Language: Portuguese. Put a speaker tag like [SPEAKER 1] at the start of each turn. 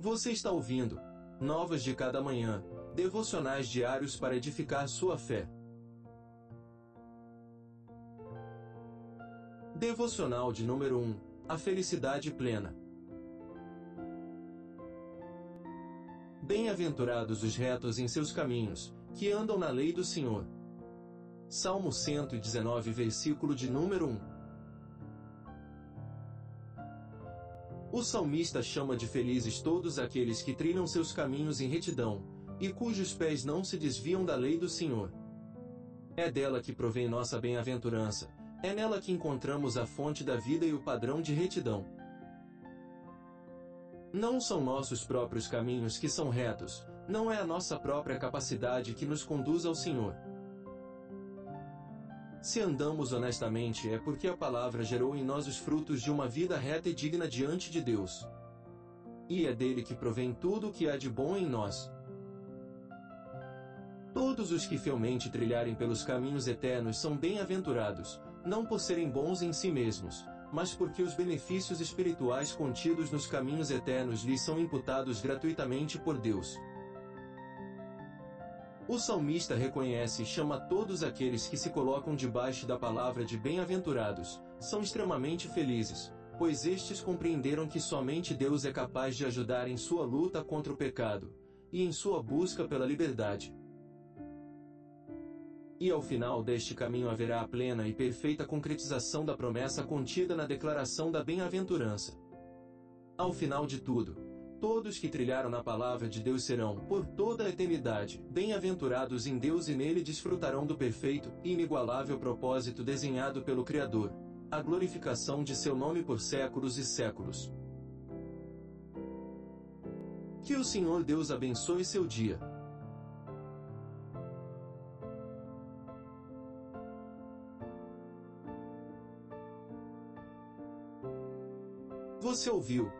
[SPEAKER 1] Você está ouvindo Novas de Cada Manhã, devocionais diários para edificar sua fé. Devocional de número 1 A Felicidade Plena. Bem-aventurados os retos em seus caminhos, que andam na lei do Senhor. Salmo 119, versículo de número 1. O salmista chama de felizes todos aqueles que trilham seus caminhos em retidão, e cujos pés não se desviam da lei do Senhor. É dela que provém nossa bem-aventurança, é nela que encontramos a fonte da vida e o padrão de retidão. Não são nossos próprios caminhos que são retos, não é a nossa própria capacidade que nos conduz ao Senhor. Se andamos honestamente é porque a palavra gerou em nós os frutos de uma vida reta e digna diante de Deus. E é dele que provém tudo o que há de bom em nós. Todos os que fielmente trilharem pelos caminhos eternos são bem-aventurados, não por serem bons em si mesmos, mas porque os benefícios espirituais contidos nos caminhos eternos lhes são imputados gratuitamente por Deus. O salmista reconhece e chama todos aqueles que se colocam debaixo da palavra de bem-aventurados, são extremamente felizes, pois estes compreenderam que somente Deus é capaz de ajudar em sua luta contra o pecado, e em sua busca pela liberdade. E ao final deste caminho haverá a plena e perfeita concretização da promessa contida na declaração da bem-aventurança. Ao final de tudo, Todos que trilharam na palavra de Deus serão, por toda a eternidade, bem-aventurados em Deus e nele desfrutarão do perfeito inigualável propósito desenhado pelo Criador, a glorificação de seu nome por séculos e séculos. Que o Senhor Deus abençoe seu dia. Você ouviu